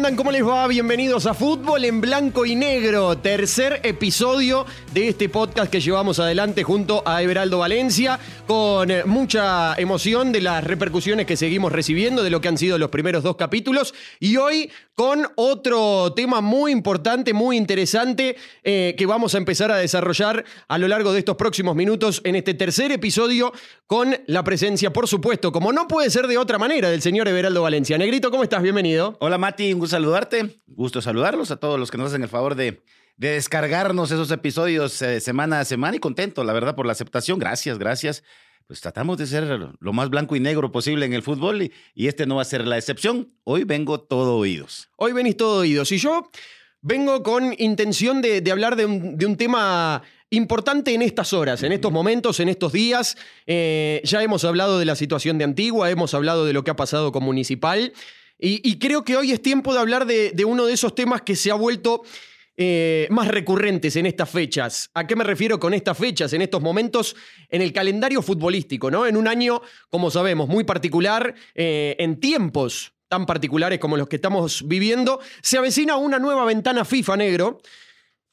andan? ¿Cómo les va? Bienvenidos a Fútbol en Blanco y Negro, tercer episodio de este podcast que llevamos adelante junto a Everaldo Valencia, con mucha emoción de las repercusiones que seguimos recibiendo de lo que han sido los primeros dos capítulos y hoy con otro tema muy importante, muy interesante eh, que vamos a empezar a desarrollar a lo largo de estos próximos minutos en este tercer episodio con la presencia, por supuesto, como no puede ser de otra manera, del señor Everaldo Valencia. Negrito, ¿cómo estás? Bienvenido. Hola Mati, un gusto saludarte. Gusto saludarlos a todos los que nos hacen el favor de, de descargarnos esos episodios eh, semana a semana y contento, la verdad, por la aceptación. Gracias, gracias. Pues tratamos de ser lo más blanco y negro posible en el fútbol y, y este no va a ser la excepción. Hoy vengo todo oídos. Hoy venís todo oídos y yo vengo con intención de, de hablar de un, de un tema importante en estas horas, en estos momentos, en estos días. Eh, ya hemos hablado de la situación de Antigua, hemos hablado de lo que ha pasado con Municipal. Y, y creo que hoy es tiempo de hablar de, de, uno de esos temas que se ha vuelto eh, más recurrentes en estas fechas. ¿A qué me refiero con estas fechas? En estos momentos, en el calendario futbolístico, ¿no? En un año, como sabemos, muy particular, eh, en tiempos tan particulares como los que estamos viviendo, se avecina una nueva ventana FIFA negro.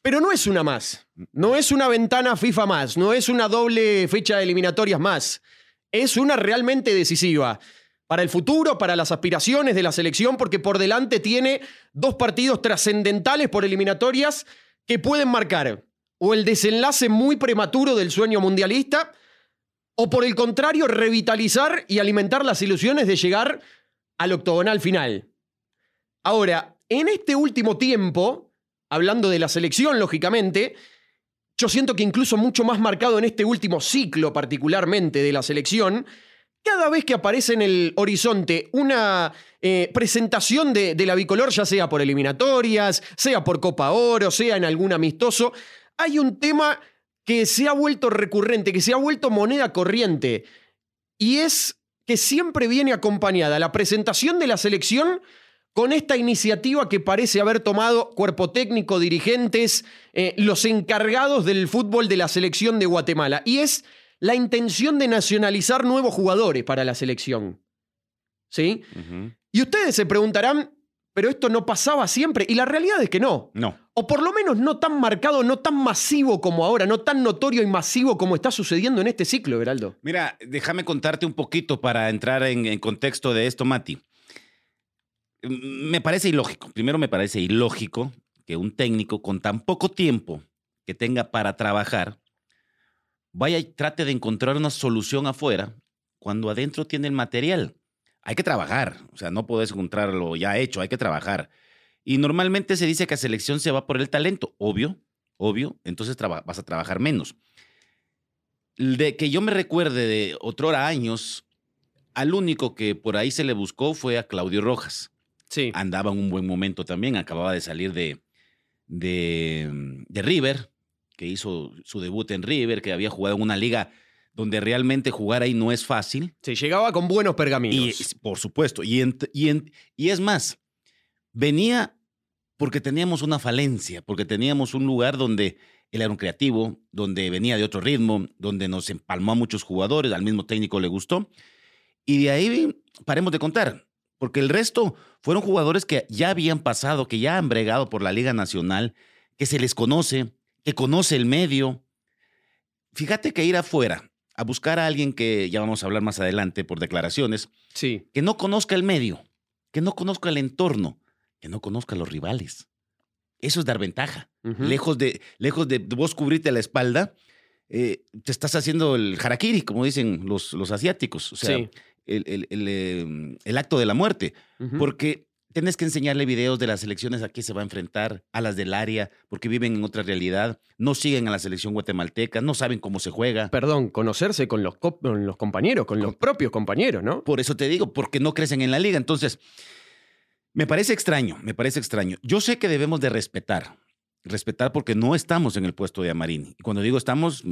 Pero no es una más. No es una ventana FIFA más. No es una doble fecha de eliminatorias más. Es una realmente decisiva para el futuro, para las aspiraciones de la selección, porque por delante tiene dos partidos trascendentales por eliminatorias que pueden marcar o el desenlace muy prematuro del sueño mundialista, o por el contrario, revitalizar y alimentar las ilusiones de llegar al octogonal final. Ahora, en este último tiempo, hablando de la selección, lógicamente, yo siento que incluso mucho más marcado en este último ciclo particularmente de la selección, cada vez que aparece en el horizonte una eh, presentación de, la bicolor, ya sea por eliminatorias, sea por Copa Oro, sea en algún amistoso, hay un tema que se ha vuelto recurrente, que se ha vuelto moneda corriente, y es que siempre viene acompañada la presentación de la selección con esta iniciativa que parece haber tomado cuerpo técnico, dirigentes, eh, los encargados del fútbol de la selección de Guatemala, y es la intención de nacionalizar nuevos jugadores para la selección. ¿Sí? Uh -huh. Y ustedes se preguntarán, pero esto no pasaba siempre. Y la realidad es que no. No. O por lo menos no tan marcado, no tan masivo como ahora, no tan notorio y masivo como está sucediendo en este ciclo, Heraldo. Mira, déjame contarte un poquito para entrar en, en contexto de esto, Mati. Me parece ilógico. Primero me parece ilógico que un técnico con tan poco tiempo que tenga para trabajar vaya y trate de encontrar una solución afuera cuando adentro tiene el material. Hay que trabajar, o sea, no puedes encontrarlo ya hecho, hay que trabajar. Y normalmente se dice que a selección se va por el talento, obvio, obvio, entonces vas a trabajar menos. De que yo me recuerde de otrora años, al único que por ahí se le buscó fue a Claudio Rojas. Sí. Andaba en un buen momento también, acababa de salir de, de, de River, que hizo su debut en River, que había jugado en una liga donde realmente jugar ahí no es fácil. Se llegaba con buenos pergaminos. Y, por supuesto. Y, en, y, en, y es más, venía porque teníamos una falencia, porque teníamos un lugar donde él era un creativo, donde venía de otro ritmo, donde nos empalmó a muchos jugadores, al mismo técnico le gustó. Y de ahí paremos de contar, porque el resto fueron jugadores que ya habían pasado, que ya han bregado por la Liga Nacional, que se les conoce, que conoce el medio. Fíjate que ir afuera a buscar a alguien que ya vamos a hablar más adelante por declaraciones, sí. que no conozca el medio, que no conozca el entorno, que no conozca los rivales. Eso es dar ventaja. Uh -huh. lejos, de, lejos de vos cubrirte la espalda, eh, te estás haciendo el harakiri, como dicen los, los asiáticos. O sea, sí. el, el, el, eh, el, acto de la muerte. Uh -huh. Porque Tienes que enseñarle videos de las selecciones a qué se va a enfrentar, a las del área, porque viven en otra realidad, no siguen a la selección guatemalteca, no saben cómo se juega. Perdón, conocerse con los, co con los compañeros, con los propios compañeros, ¿no? Por eso te digo, porque no crecen en la liga. Entonces, me parece extraño, me parece extraño. Yo sé que debemos de respetar, respetar porque no estamos en el puesto de Amarini. Y cuando digo estamos,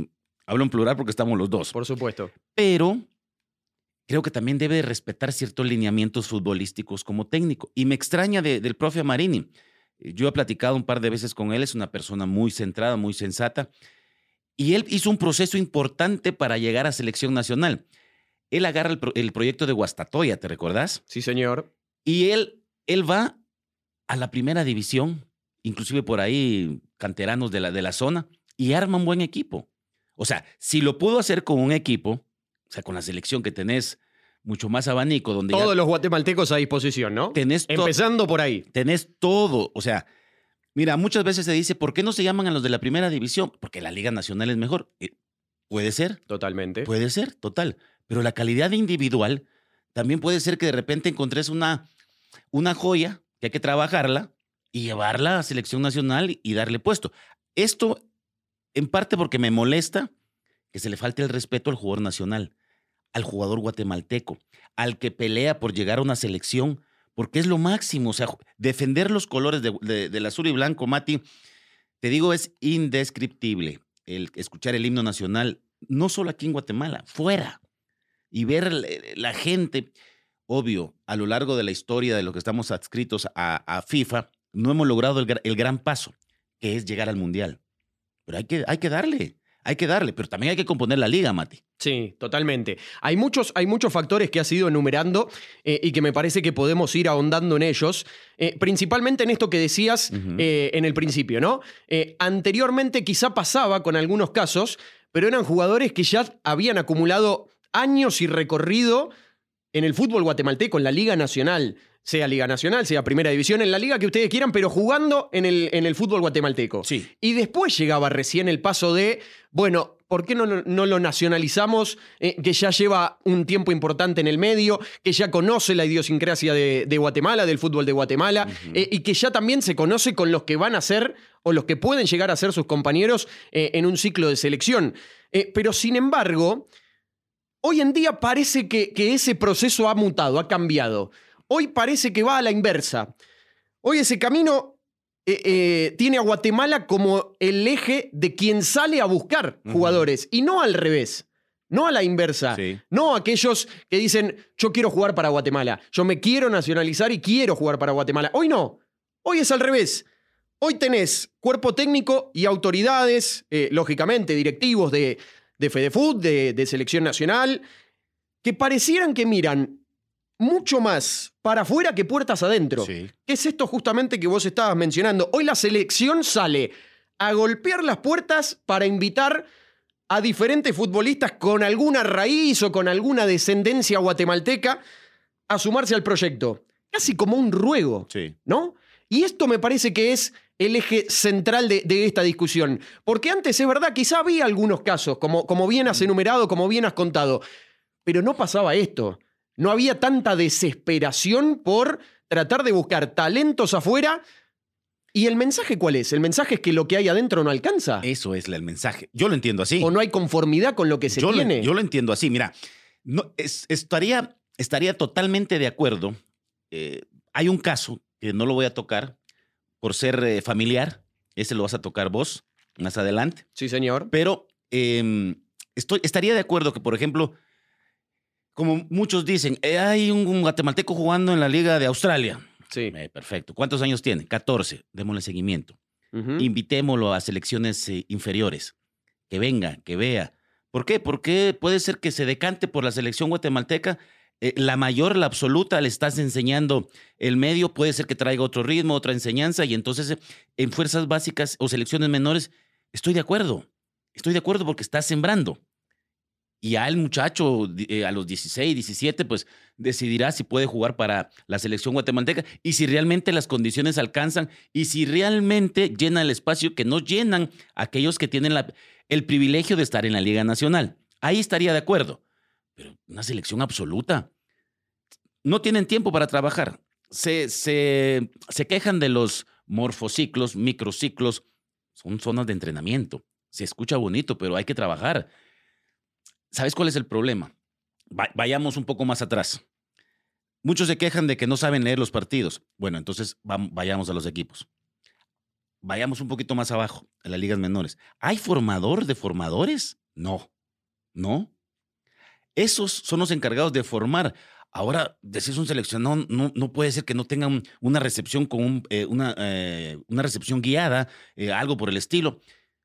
hablo en plural porque estamos los dos. Por supuesto. Pero creo que también debe respetar ciertos lineamientos futbolísticos como técnico. Y me extraña de, del profe Amarini. Yo he platicado un par de veces con él, es una persona muy centrada, muy sensata, y él hizo un proceso importante para llegar a selección nacional. Él agarra el, pro, el proyecto de Guastatoya, ¿te recordás? Sí, señor. Y él, él va a la primera división, inclusive por ahí canteranos de la, de la zona, y arma un buen equipo. O sea, si lo pudo hacer con un equipo, sea, con la selección que tenés mucho más abanico, donde ya Todos los guatemaltecos a disposición, ¿no? tenés, Empezando por ahí. tenés todo. O sea, mira, muchas veces se dice, ¿por qué no se llaman a los de la primera división? Porque la Liga Nacional es mejor. Eh, Puede ser, Totalmente. puede ser, total. Pero la calidad individual también puede ser que de repente encontres una, una joya que hay que trabajarla y llevarla a selección nacional y darle puesto. Esto, en parte porque me molesta que se le falte el respeto al jugador nacional, al jugador guatemalteco, al que pelea por llegar a una selección, porque es lo máximo. O sea, defender los colores de- de- del azul y blanco, Mati, te digo, es indescriptible el escuchar el himno nacional, no solo aquí en Guatemala, fuera. Y ver la, la gente, obvio, a lo largo de la historia de lo que estamos adscritos a, FIFA, no hemos logrado el, el gran paso, que es llegar al Mundial. Pero hay que, hay que darle, hay que darle, pero también hay que componer la liga, Mati. Sí, totalmente. Hay muchos, hay muchos factores que has ido enumerando eh, y que me parece que podemos ir ahondando en ellos. Eh, principalmente en esto que decías eh, en el principio, ¿no? Anteriormente quizá pasaba con algunos casos, pero eran jugadores que ya habían acumulado años y recorrido en el fútbol guatemalteco, en la Liga Nacional. Sea Liga Nacional, sea Primera División, en la liga que ustedes quieran, pero jugando en el, en el fútbol guatemalteco. Sí. Y después llegaba recién el paso de, bueno, ¿por qué no, no lo nacionalizamos? Eh, que ya lleva un tiempo importante en el medio, que ya conoce la idiosincrasia de, de Guatemala, del fútbol de Guatemala, eh, y que ya también se conoce con los que van a ser o los que pueden llegar a ser sus compañeros eh, en un ciclo de selección. Pero sin embargo, hoy en día parece que, que ese proceso ha mutado, ha cambiado. Hoy parece que va a la inversa. Hoy ese camino eh, eh, tiene a Guatemala como el eje de quien sale a buscar jugadores y no al revés, no a la inversa. Sí. No aquellos que dicen, yo quiero jugar para Guatemala, yo me quiero nacionalizar y quiero jugar para Guatemala. Hoy no, hoy es al revés. Hoy tenés cuerpo técnico y autoridades, eh, lógicamente directivos de, de FedeFood, de, de Selección Nacional, que parecieran que miran mucho más para afuera que puertas adentro. Sí. ¿Qué es esto justamente que vos estabas mencionando? Hoy la selección sale a golpear las puertas para invitar a diferentes futbolistas con alguna raíz o con alguna descendencia guatemalteca a sumarse al proyecto. Casi como un ruego, Sí. ¿no? Y esto me parece que es el eje central de, de esta discusión. Porque antes es verdad, quizá había algunos casos, como, como bien has enumerado, como bien has contado, pero no pasaba esto. No había tanta desesperación por tratar de buscar talentos afuera. ¿Y el mensaje cuál es? El mensaje es que lo que hay adentro no alcanza. Eso es el mensaje. Yo lo entiendo así. O no hay conformidad con lo que se yo, lo, tiene. yo lo entiendo así. Mira, no, es- estaría, estaría totalmente de acuerdo. Eh, hay un caso que no lo voy a tocar por ser eh, familiar. Ese lo vas a tocar vos más adelante. Sí, señor. Pero eh, estoy, estaría de acuerdo que, por ejemplo, como muchos dicen, eh, hay un, un guatemalteco jugando en la Liga de Australia. Sí. Eh, perfecto. ¿Cuántos años tiene? 14. Démosle seguimiento. Invitémoslo a selecciones eh, inferiores. Que venga, que vea. ¿Por qué? Porque puede ser que se decante por la selección guatemalteca. la mayor, la absoluta, le estás enseñando el medio. Puede ser que traiga otro ritmo, otra enseñanza. Y entonces, en fuerzas básicas o selecciones menores, estoy de acuerdo. Estoy de acuerdo porque estás sembrando. Y ya el muchacho eh, a los 16, 17, pues decidirá si puede jugar para la selección guatemalteca y si realmente las condiciones alcanzan y si realmente llena el espacio que no llenan aquellos que tienen la- el privilegio de estar en la Liga Nacional. Ahí estaría de acuerdo. Pero una selección absoluta. No tienen tiempo para trabajar. Se, se, se quejan de los morfociclos, microciclos. Son zonas de entrenamiento. Se escucha bonito, pero hay que trabajar. ¿Sabes cuál es el problema? Va- vayamos un poco más atrás. Muchos se quejan de que no saben leer los partidos. Bueno, entonces vayamos a los equipos. Vayamos un poquito más abajo, a las ligas menores. ¿Hay formador de formadores? No. No. Esos son los encargados de formar. Ahora, decís un seleccionado, no, no puede ser que no tengan una recepción con un, eh, una, eh, una recepción guiada, eh, algo por el estilo.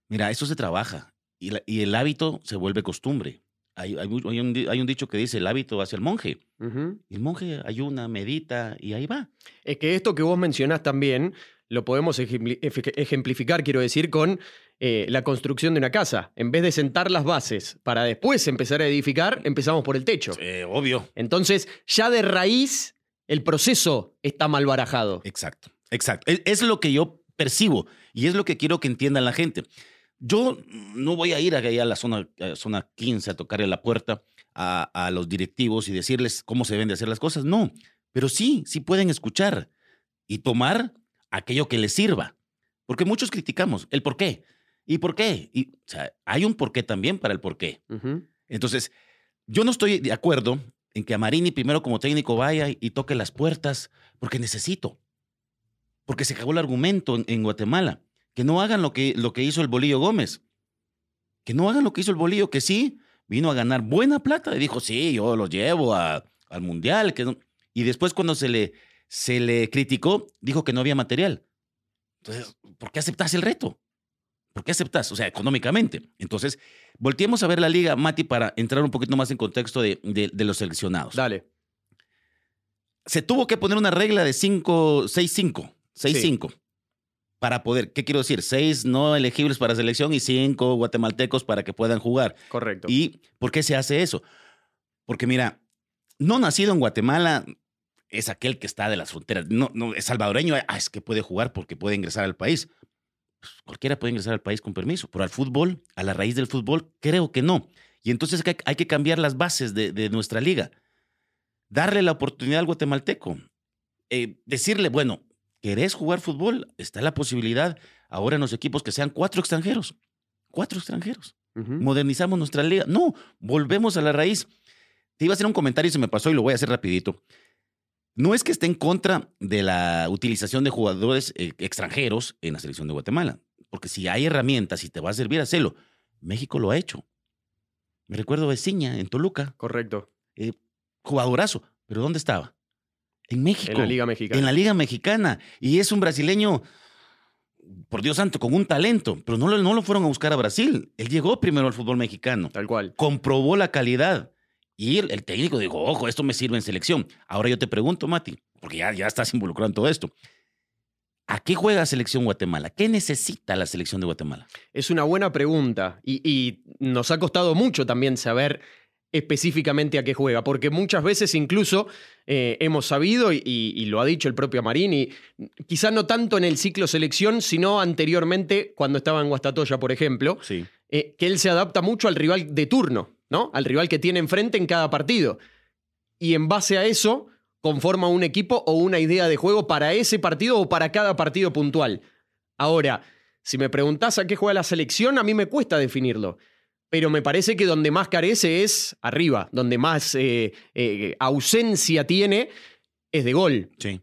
Mira, eso se trabaja y el hábito se vuelve costumbre. Hay, hay un, hay un dicho que dice el hábito hacia el monje. El monje ayuna, medita y ahí va. Es que esto que vos mencionás también lo podemos ejemplificar, quiero decir, con eh, la construcción de una casa. En vez de sentar las bases para después empezar a edificar, empezamos por el techo. Eh, obvio. Entonces, ya de raíz, el proceso está mal barajado. Exacto, exacto. Es, es lo que yo percibo y es lo que quiero que entienda la gente. Yo no voy a ir allá a la zona, a zona 15 a tocarle la puerta a, a los directivos y decirles cómo se deben de hacer las cosas. No, pero sí, sí pueden escuchar y tomar aquello que les sirva. Porque muchos criticamos el por qué. ¿Y por qué? Y, o sea, hay un porqué también para el por qué. Entonces, yo no estoy de acuerdo en que Amarini primero como técnico vaya y, toque las puertas, porque necesito. Porque se cagó el argumento en, en Guatemala. Que no hagan lo que, lo que hizo el Bolillo Gómez. Que no hagan lo que hizo el Bolillo, que sí, vino a ganar buena plata. Y dijo, sí, yo lo llevo a- al Mundial. Que no- Y después cuando se le, se le criticó, dijo que no había material. Entonces, ¿por qué aceptas el reto? ¿Por qué aceptas? O sea, económicamente. Entonces, volteemos a ver la liga, Mati, para entrar un poquito más en contexto de, de- de los seleccionados. Dale. Se tuvo que poner una regla de 5, 6-5, 6-5. Para poder, ¿qué quiero decir? Seis no elegibles para selección y cinco guatemaltecos para que puedan jugar. Correcto. ¿Y por qué se hace eso? Porque mira, no nacido en Guatemala es aquel que está de las fronteras. No, no es salvadoreño, ah, es que puede jugar porque puede ingresar al país. Pues, cualquiera puede ingresar al país con permiso, pero al fútbol, a la raíz del fútbol, creo que no. Y entonces hay, que cambiar las bases de, de nuestra liga. Darle la oportunidad al guatemalteco. Eh, decirle, bueno, ¿querés jugar fútbol? Está la posibilidad ahora en los equipos que sean cuatro extranjeros. Cuatro extranjeros modernizamos nuestra liga. No, volvemos a la raíz. Te iba a hacer un comentario y se me pasó y lo voy a hacer rapidito. No es que esté en contra de la utilización de jugadores eh, extranjeros en la selección de Guatemala, porque si hay herramientas y te va a servir, hacelo. México lo ha hecho. Me recuerdo Veciña en Toluca, Correcto. jugadorazo, pero ¿dónde estaba? En México. En la Liga Mexicana. En la Liga Mexicana. Y es un brasileño, por Dios santo, con un talento, pero no lo, no lo fueron a buscar a Brasil. Él llegó primero al fútbol mexicano, Tal cual. comprobó la calidad. Y el, el técnico dijo, ojo, esto me sirve en selección. Ahora yo te pregunto, Mati, porque ya, ya estás involucrado en todo esto. ¿A qué juega selección Guatemala? ¿Qué necesita la selección de Guatemala? Es una buena pregunta y, y nos ha costado mucho también saber específicamente a qué juega, porque muchas veces incluso eh, hemos sabido, y, y lo ha dicho el propio Marini, quizá no tanto en el ciclo selección, sino anteriormente cuando estaba en Guastatoya, por ejemplo, Sí. eh, que él se adapta mucho al rival de turno, ¿no? Al rival que tiene enfrente en cada partido. Y en base a eso, conforma un equipo o una idea de juego para ese partido o para cada partido puntual. Ahora, si me preguntás a qué juega la selección, a mí me cuesta definirlo. Pero me parece que donde más carece es arriba, donde más eh, eh, ausencia tiene es de gol. Sí.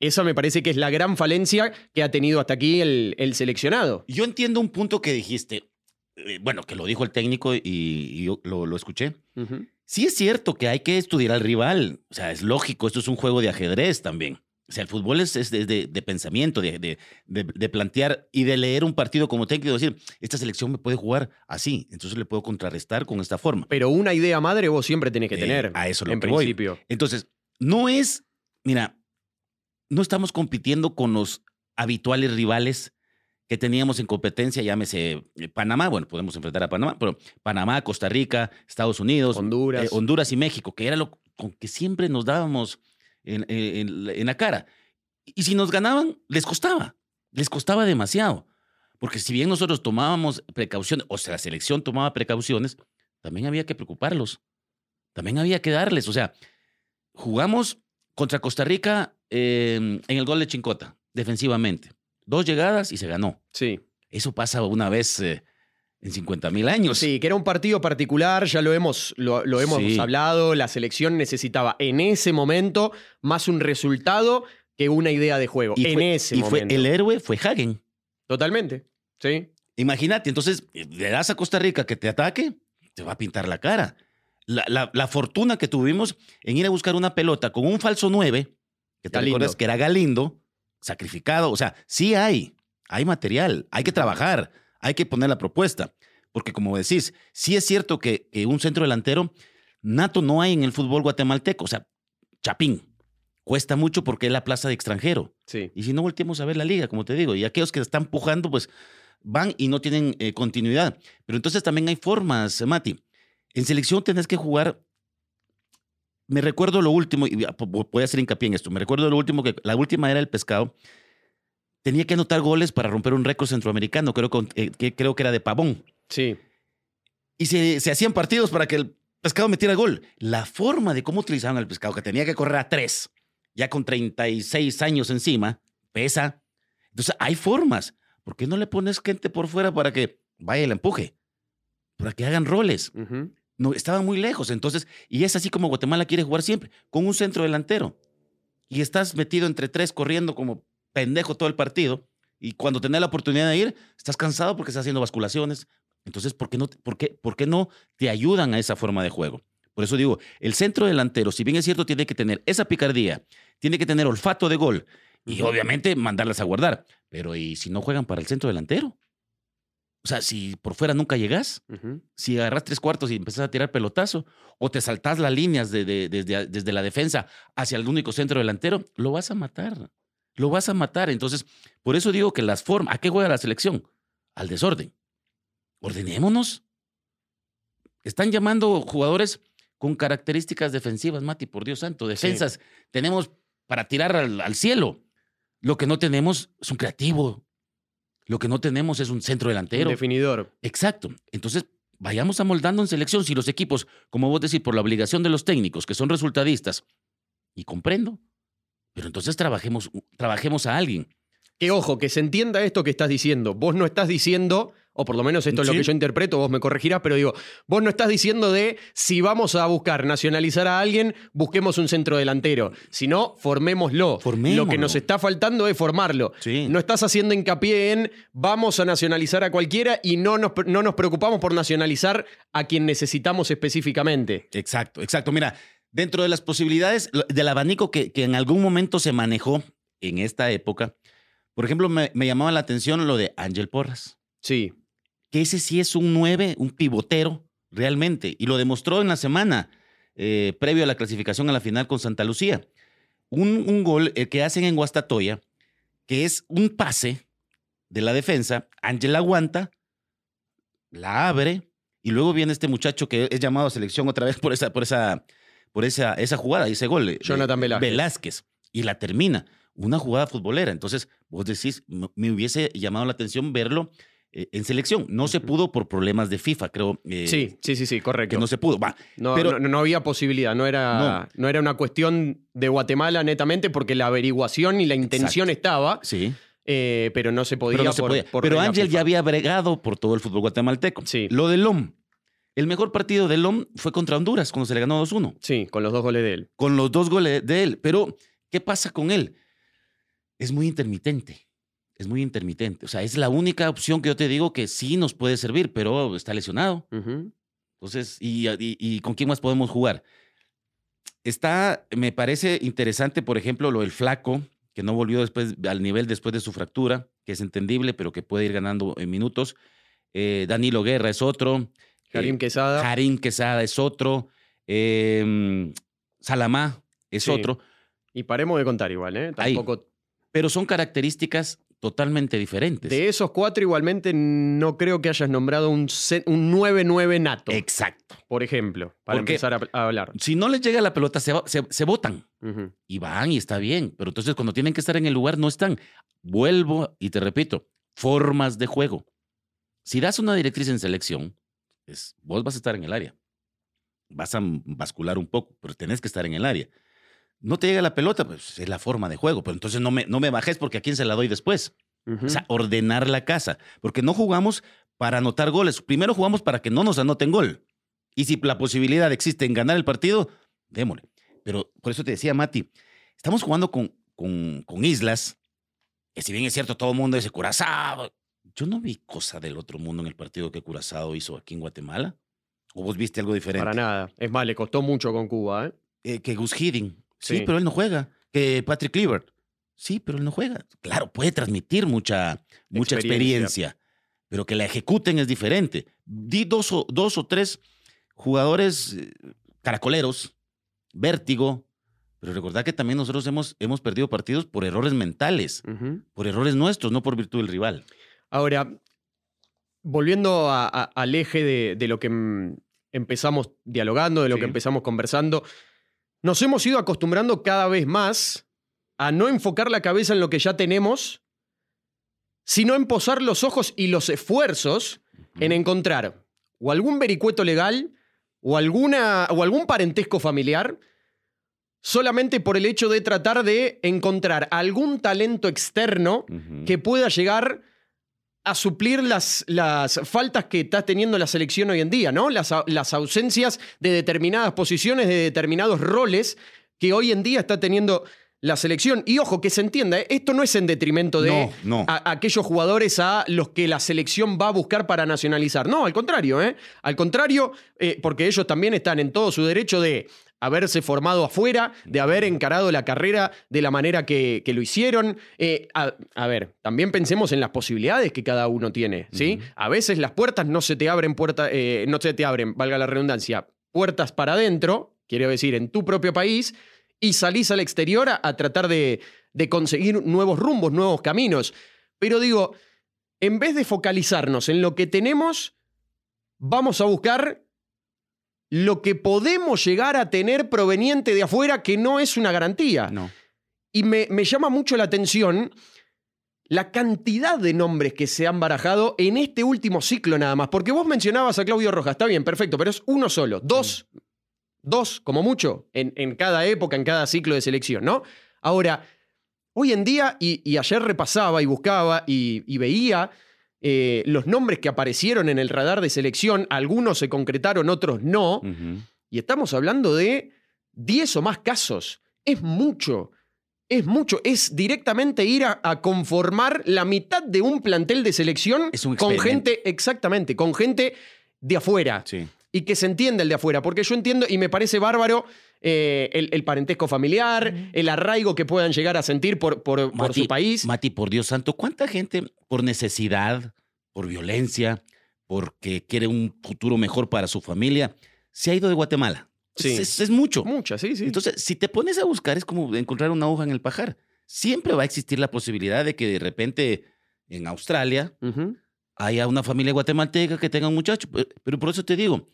Esa me parece que es la gran falencia que ha tenido hasta aquí el, el seleccionado. Yo entiendo un punto que dijiste, eh, bueno, que lo dijo el técnico y, y yo lo, lo escuché. Sí es cierto que hay que estudiar al rival. O sea, es lógico, esto es un juego de ajedrez también. O sea, el fútbol es, es de, de- de pensamiento, de, de- plantear y de leer un partido como técnico y decir, esta selección me puede jugar así, entonces le puedo contrarrestar con esta forma. Pero una idea madre vos siempre tenés que Eh, tener. a eso es lo en que voy. principio. Entonces, no es, mira, no estamos compitiendo con los habituales rivales que teníamos en competencia, llámese eh, Panamá, bueno, podemos enfrentar a Panamá, pero Panamá, Costa Rica, Estados Unidos, Honduras. eh, Honduras y México, que era lo con que siempre nos dábamos en, en- en la cara. Y si nos ganaban, les costaba, les costaba demasiado. Porque si bien nosotros tomábamos precauciones, o sea, la selección tomaba precauciones, también había que preocuparlos. También había que darles. O sea, jugamos contra Costa Rica eh, en el gol de Chincota, defensivamente. Dos llegadas y se ganó. Sí. Eso pasa una vez eh, en 50 mil años. Sí, que era un partido particular, ya lo hemos, lo, lo hemos Sí. hablado, la selección necesitaba en ese momento más un resultado que una idea de juego. Y en fue, ese y fue- momento. el héroe fue Hagen. Totalmente. Sí. Imagínate, entonces le das a Costa Rica que te ataque, te va a pintar la cara. La, la- la fortuna que tuvimos en ir a buscar una pelota con un falso 9, que te recuerdas que era Galindo, sacrificado. O sea, sí hay, hay material, hay que trabajar, hay que poner la propuesta. Porque como decís, sí es cierto que, que un centro delantero nato no hay en el fútbol guatemalteco. O sea, Chapín. Cuesta mucho porque es la plaza de extranjero. Sí. Y si no volteamos a ver la liga, como te digo, y aquellos que están pujando, pues van y no tienen eh, continuidad. Pero entonces también hay formas, Mati. En selección tenés que jugar. Me recuerdo lo último, y voy a hacer hincapié en esto. Me recuerdo lo último que la última era el pescado. Tenía que anotar goles para romper un récord centroamericano, creo que, eh, creo que era de Pavón. Sí. Y se, se hacían partidos para que el pescado metiera gol. La forma de cómo utilizaban al pescado, que tenía que correr a tres, ya con 36 años encima, pesa. Entonces, hay formas. ¿Por qué no le pones gente por fuera para que vaya la empuje? Para que hagan roles. No, estaban muy lejos. Entonces, y es así como Guatemala quiere jugar siempre, con un centro delantero. Y estás metido entre tres corriendo como pendejo todo el partido. Y cuando tenés la oportunidad de ir, estás cansado porque estás haciendo basculaciones. Entonces, ¿por qué no, por qué, por qué no te ayudan a esa forma de juego? Por eso digo, el centro delantero, si bien es cierto, tiene que tener esa picardía, tiene que tener olfato de gol y obviamente mandarlas a guardar. Pero ¿y si no juegan para el centro delantero? O sea, si por fuera nunca llegas, si agarras tres cuartos y empezás a tirar pelotazo, o te saltás las líneas desde, desde la defensa hacia el único centro delantero, lo vas a matar. Lo vas a matar. Entonces, por eso digo que las formas, ¿a qué juega la selección? Al desorden. Ordenémonos. Están llamando jugadores con características defensivas, Mati, por Dios santo. Defensas tenemos para tirar al, cielo. Lo que no tenemos es un creativo. Lo que no tenemos es un centro delantero. Un definidor. Exacto. Entonces, vayamos amoldando en selección. Si los equipos, como vos decís, por la obligación de los técnicos, que son resultadistas, y comprendo, pero entonces trabajemos, trabajemos a alguien. Que ojo, que se entienda esto que estás diciendo. Vos no estás diciendo o por lo menos esto es lo que yo interpreto, vos me corregirás, pero digo, vos no estás diciendo de si vamos a buscar nacionalizar a alguien, busquemos un centro delantero, sino formémoslo. Lo que nos está faltando es formarlo. No estás haciendo hincapié en vamos a nacionalizar a cualquiera y no nos, no nos preocupamos por nacionalizar a quien necesitamos específicamente. Exacto, exacto. Mira, dentro de las posibilidades del abanico que, que en algún momento se manejó en esta época, por ejemplo, me, me llamaba la atención lo de Ángel Porras. Sí que ese sí es un 9, un pivotero, realmente. Y lo demostró en la semana eh, previo a la clasificación a la final con Santa Lucía. Un, un gol eh, que hacen en Guastatoya, que es un pase de la defensa. Ángel aguanta, la abre, y luego viene este muchacho que es llamado a selección otra vez por esa, por esa, por esa, esa jugada, ese gol. Jonathan Velázquez. Velázquez. Y la termina. Una jugada futbolera. Entonces, vos decís, me hubiese llamado la atención verlo eh, en selección. No se pudo por problemas de FIFA, creo. Eh, sí, sí, sí, sí, correcto. Que no se pudo. no, pero, no, había posibilidad, no era, no. era una cuestión de Guatemala netamente porque la averiguación y la intención estaba. Sí. Eh, pero no se podía. Pero, Ángel ya había bregado por todo el fútbol guatemalteco. Sí. Lo de LOM. El mejor partido de LOM fue contra Honduras, cuando se le ganó 2-1. Sí, con los dos goles de él. Con los dos goles de él. Pero, ¿qué pasa con él? Es muy intermitente es muy intermitente. O sea, es la única opción que yo te digo que sí nos puede servir, pero está lesionado. Entonces, y, con quién más podemos jugar? Está, me parece interesante, por ejemplo, lo del flaco, que no volvió después al nivel después de su fractura, que es entendible, pero que puede ir ganando en minutos. Eh, Danilo Guerra es otro. Karim eh, Quesada. Karim Quesada es otro. Em, Salamá es otro. Y paremos de contar igual, ¿eh? Tampoco. pero son características totalmente diferentes. De esos cuatro, igualmente, no creo que hayas nombrado un, un 9-9 nato. Exacto. Por ejemplo, para empezar a, hablar. Si no les llega la pelota, se, se, botan. Y van y está bien. Pero entonces, cuando tienen que estar en el lugar, no están. Vuelvo y te repito, formas de juego. Si das una directriz en selección, es, vos vas a estar en el área. Vas a bascular un poco, pero tenés que estar en el área no te llega la pelota, pues es la forma de juego, pero entonces no me, no me bajes porque a quién se la doy después. O sea, ordenar la casa, porque no jugamos para anotar goles, primero jugamos para que no nos anoten gol. Y si la posibilidad existe en ganar el partido, démosle. Pero por eso te decía, Mati, estamos jugando con, con, islas, que si bien es cierto, todo el mundo dice Curazao. Yo no vi cosa del otro mundo en el partido que Curazao hizo aquí en Guatemala. ¿O vos viste algo diferente? Para nada. Es más, le costó mucho con Cuba, ¿eh? eh que Gus Hiddink Sí, pero él no juega. Que Patrick Clivert. Sí, pero él no juega. Claro, puede transmitir mucha, mucha experiencia. pero que la ejecuten es diferente. Di dos o, dos o tres jugadores eh, caracoleros, vértigo, pero recordad que también nosotros hemos, hemos perdido partidos por errores mentales, por errores nuestros, no por virtud del rival. Ahora, volviendo a- a- al eje de, de lo que mm, empezamos dialogando, de lo Sí. que empezamos conversando, nos hemos ido acostumbrando cada vez más a no enfocar la cabeza en lo que ya tenemos, sino en posar los ojos y los esfuerzos en encontrar o algún vericueto legal o, alguna, o algún parentesco familiar solamente por el hecho de tratar de encontrar algún talento externo que pueda llegar a suplir las, las faltas que está teniendo la selección hoy en día, ¿no? Las, las ausencias de determinadas posiciones, de determinados roles que hoy en día está teniendo la selección. Y ojo, que se entienda, ¿eh? esto no es en detrimento de No, no. a- aquellos jugadores a los que la selección va a buscar para nacionalizar. No, al contrario, ¿eh? Al contrario, eh, porque ellos también están en todo su derecho de haberse formado afuera, de haber encarado la carrera de la manera que, que lo hicieron. Eh, a, a ver, también pensemos en las posibilidades que cada uno tiene, ¿sí? A veces las puertas no se te abren, puerta, eh, no se te abren, valga la redundancia, puertas para adentro, quiero decir, en tu propio país, y salís al exterior a, a tratar de, de conseguir nuevos rumbos, nuevos caminos. Pero digo, en vez de focalizarnos en lo que tenemos, vamos a buscar lo que podemos llegar a tener proveniente de afuera, que no es una garantía. No. Y me, me llama mucho la atención la cantidad de nombres que se han barajado en este último ciclo nada más. Porque vos mencionabas a Claudio Rojas, está bien, perfecto, pero es uno solo, dos, dos como mucho, en, en cada época, en cada ciclo de selección, ¿no? Ahora, hoy en día, y, y ayer repasaba y buscaba y, y veía eh, los nombres que aparecieron en el radar de selección, algunos se concretaron, otros no. Y estamos hablando de 10 o más casos. Es mucho. Es mucho. Es directamente ir a, a conformar la mitad de un plantel de selección Es un con gente, exactamente, con gente de afuera. Sí. Y que se entienda el de afuera. Porque yo entiendo y me parece bárbaro eh, el, el parentesco familiar, el arraigo que puedan llegar a sentir por, por- su país. Mati, por Dios santo, ¿cuánta gente por necesidad, por violencia, porque quiere un futuro mejor para su familia, se ha ido de Guatemala? Sí. Es, es- es mucho. Muchas, sí, sí. Entonces, si te pones a buscar, es como encontrar una hoja en el pajar. Siempre va a existir la posibilidad de que de repente en Australia Ujú. Haya una familia guatemalteca que tenga un muchacho. Pero- por eso te digo,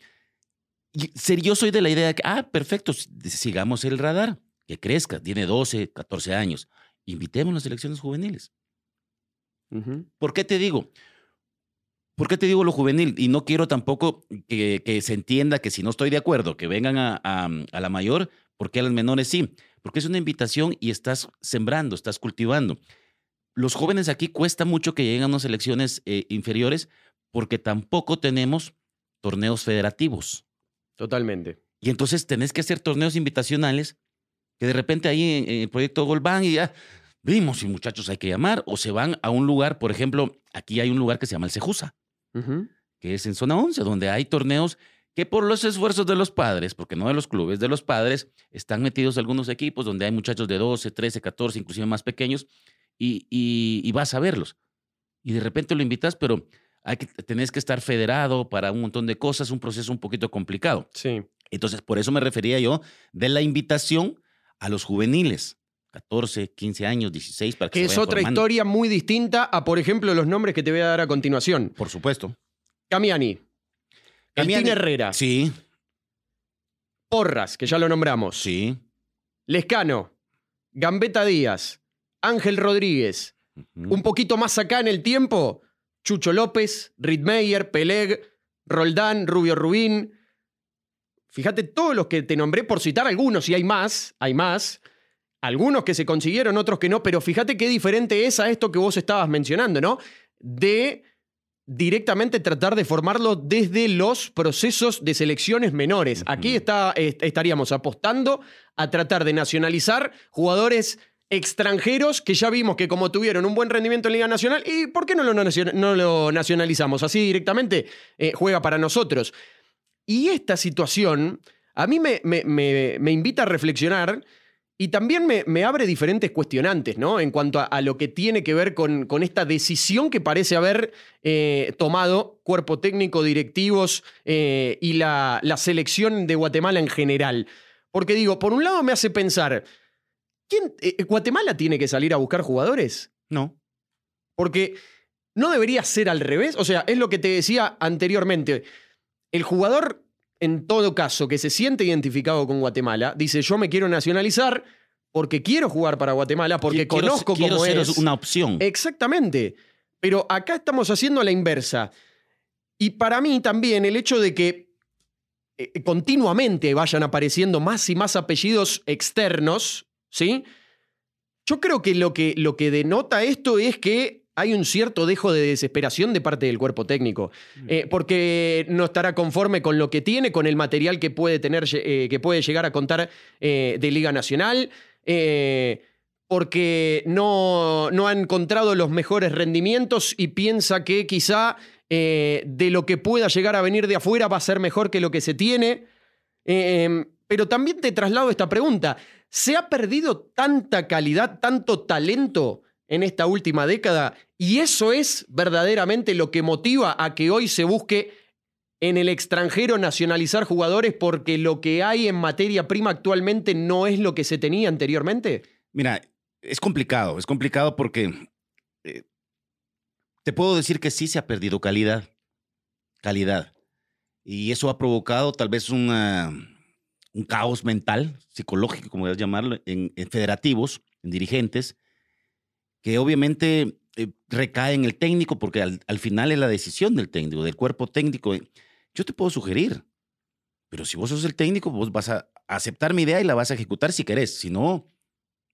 yo soy de la idea de que, ah, perfecto, sigamos el radar, que crezca, tiene 12, 14 años. Invitemos las elecciones juveniles. Ujú. ¿Por qué te digo? ¿Por qué te digo lo juvenil? Y no quiero tampoco que, que se entienda que si no estoy de acuerdo, que vengan a, a- a la mayor, porque a las menores sí. Porque es una invitación y estás sembrando, estás cultivando. Los jóvenes aquí cuesta mucho que lleguen a unas elecciones eh, inferiores porque tampoco tenemos torneos federativos. Totalmente. Y entonces tenés que hacer torneos invitacionales que de repente ahí en, el proyecto Gol van y ya vimos si muchachos hay que llamar o se van a un lugar, por ejemplo, aquí hay un lugar que se llama el Cejusa, que es en zona 11, donde hay torneos que por los esfuerzos de los padres, porque no de los clubes, de los padres, están metidos algunos equipos donde hay muchachos de 12, 13, 14, inclusive más pequeños, y, y- y vas a verlos. Y de repente lo invitas, pero hay que, tenés que estar federado para un montón de cosas, un proceso un poquito complicado. Sí. Entonces, por eso me refería yo de la invitación a los juveniles, 14, 15 años, 16, para que, Que se es otra formando. historia muy distinta a, por ejemplo, los nombres que te voy a dar a continuación. Por supuesto. Camiani. Camiani. Herrera. Sí, Porras, que ya lo nombramos. sí. Lescano. Gambetta Díaz. Ángel Rodríguez. Un poquito más acá en el tiempo. Chucho López, Ritmeyer, Peleg, Roldán, Rubio Rubín. Fíjate todos los que te nombré por citar algunos, y hay más, hay más. Algunos que se consiguieron, otros que no, pero fíjate qué diferente es a esto que vos estabas mencionando, ¿no? De directamente tratar de formarlo desde los procesos de selecciones menores. Aquí está, est- estaríamos apostando a tratar de nacionalizar jugadores extranjeros que ya vimos que como tuvieron un buen rendimiento en Liga Nacional, ¿y por qué no lo, no lo nacionalizamos? Así directamente eh, juega para nosotros. Y esta situación a mí me, me- me- invita a reflexionar y también me, abre diferentes cuestionantes, ¿no? En cuanto a, a lo que tiene que ver con, con esta decisión que parece haber eh, tomado cuerpo técnico, directivos eh, y la, la selección de Guatemala en general. Porque digo, por un lado me hace pensar, ¿quién, eh, ¿Guatemala tiene que salir a buscar jugadores? No. Porque no debería ser al revés. O sea, es lo que te decía anteriormente. El jugador, en todo caso, que se siente identificado con Guatemala, dice, yo me quiero nacionalizar porque quiero jugar para Guatemala, porque Quiero- conozco quiero cómo ser es. una opción. Exactamente. Pero acá estamos haciendo la inversa. Y para mí también el hecho de que eh, continuamente vayan apareciendo más y más apellidos externos, ¿sí? Yo creo que lo que, lo que denota esto es que hay un cierto dejo de desesperación de parte del cuerpo técnico, Eh, porque no estará conforme con lo que tiene, con el material que puede tener, eh, que puede llegar a contar eh, de Liga Nacional, porque no, no ha encontrado los mejores rendimientos y piensa que quizá de lo que pueda llegar a venir de afuera va a ser mejor que lo que se tiene. Eh, pero también te traslado esta pregunta. ¿Se ha perdido tanta calidad, tanto talento en esta última década? ¿Y eso es verdaderamente lo que motiva a que hoy se busque en el extranjero nacionalizar jugadores porque lo que hay en materia prima actualmente no es lo que se tenía anteriormente? Mira, es complicado, es complicado porque eh, te puedo decir que sí se ha perdido calidad, calidad. Y eso ha provocado tal vez una- un caos mental, psicológico, como quieras llamarlo, en, en federativos, en dirigentes, que obviamente eh, recae en el técnico, porque al, al final es la decisión del técnico, del cuerpo técnico. Yo te puedo sugerir, pero si vos sos el técnico, vos vas a aceptar mi idea y la vas a ejecutar si querés. Si no,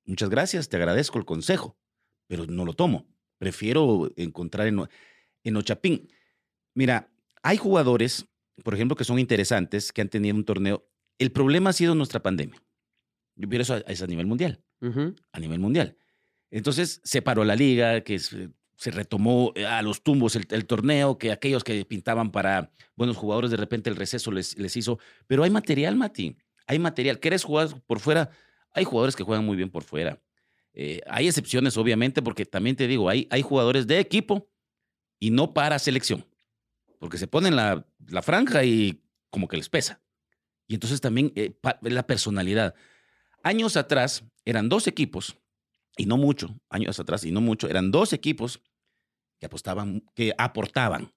muchas gracias, te agradezco el consejo, pero no lo tomo. Prefiero encontrar en, en Ochapín. Mira, hay jugadores, por ejemplo, que son interesantes, que han tenido un torneo. El problema ha sido nuestra pandemia. Yo quiero eso a, es a nivel mundial, a nivel mundial. Entonces se paró la liga, que se, se retomó eh, a los tumbos el, el torneo, que aquellos que pintaban para buenos jugadores, de repente el receso les, les hizo. Pero hay material, Mati. Hay material. ¿Quieres jugar por fuera? Hay jugadores que juegan muy bien por fuera. Eh, hay excepciones, obviamente, porque también te digo, hay, hay jugadores de equipo y no para selección. Porque se ponen la, la franja y como que les pesa. Y entonces también eh, la personalidad. Años atrás eran dos equipos, y no mucho, años atrás y no mucho, eran dos equipos que apostaban, que aportaban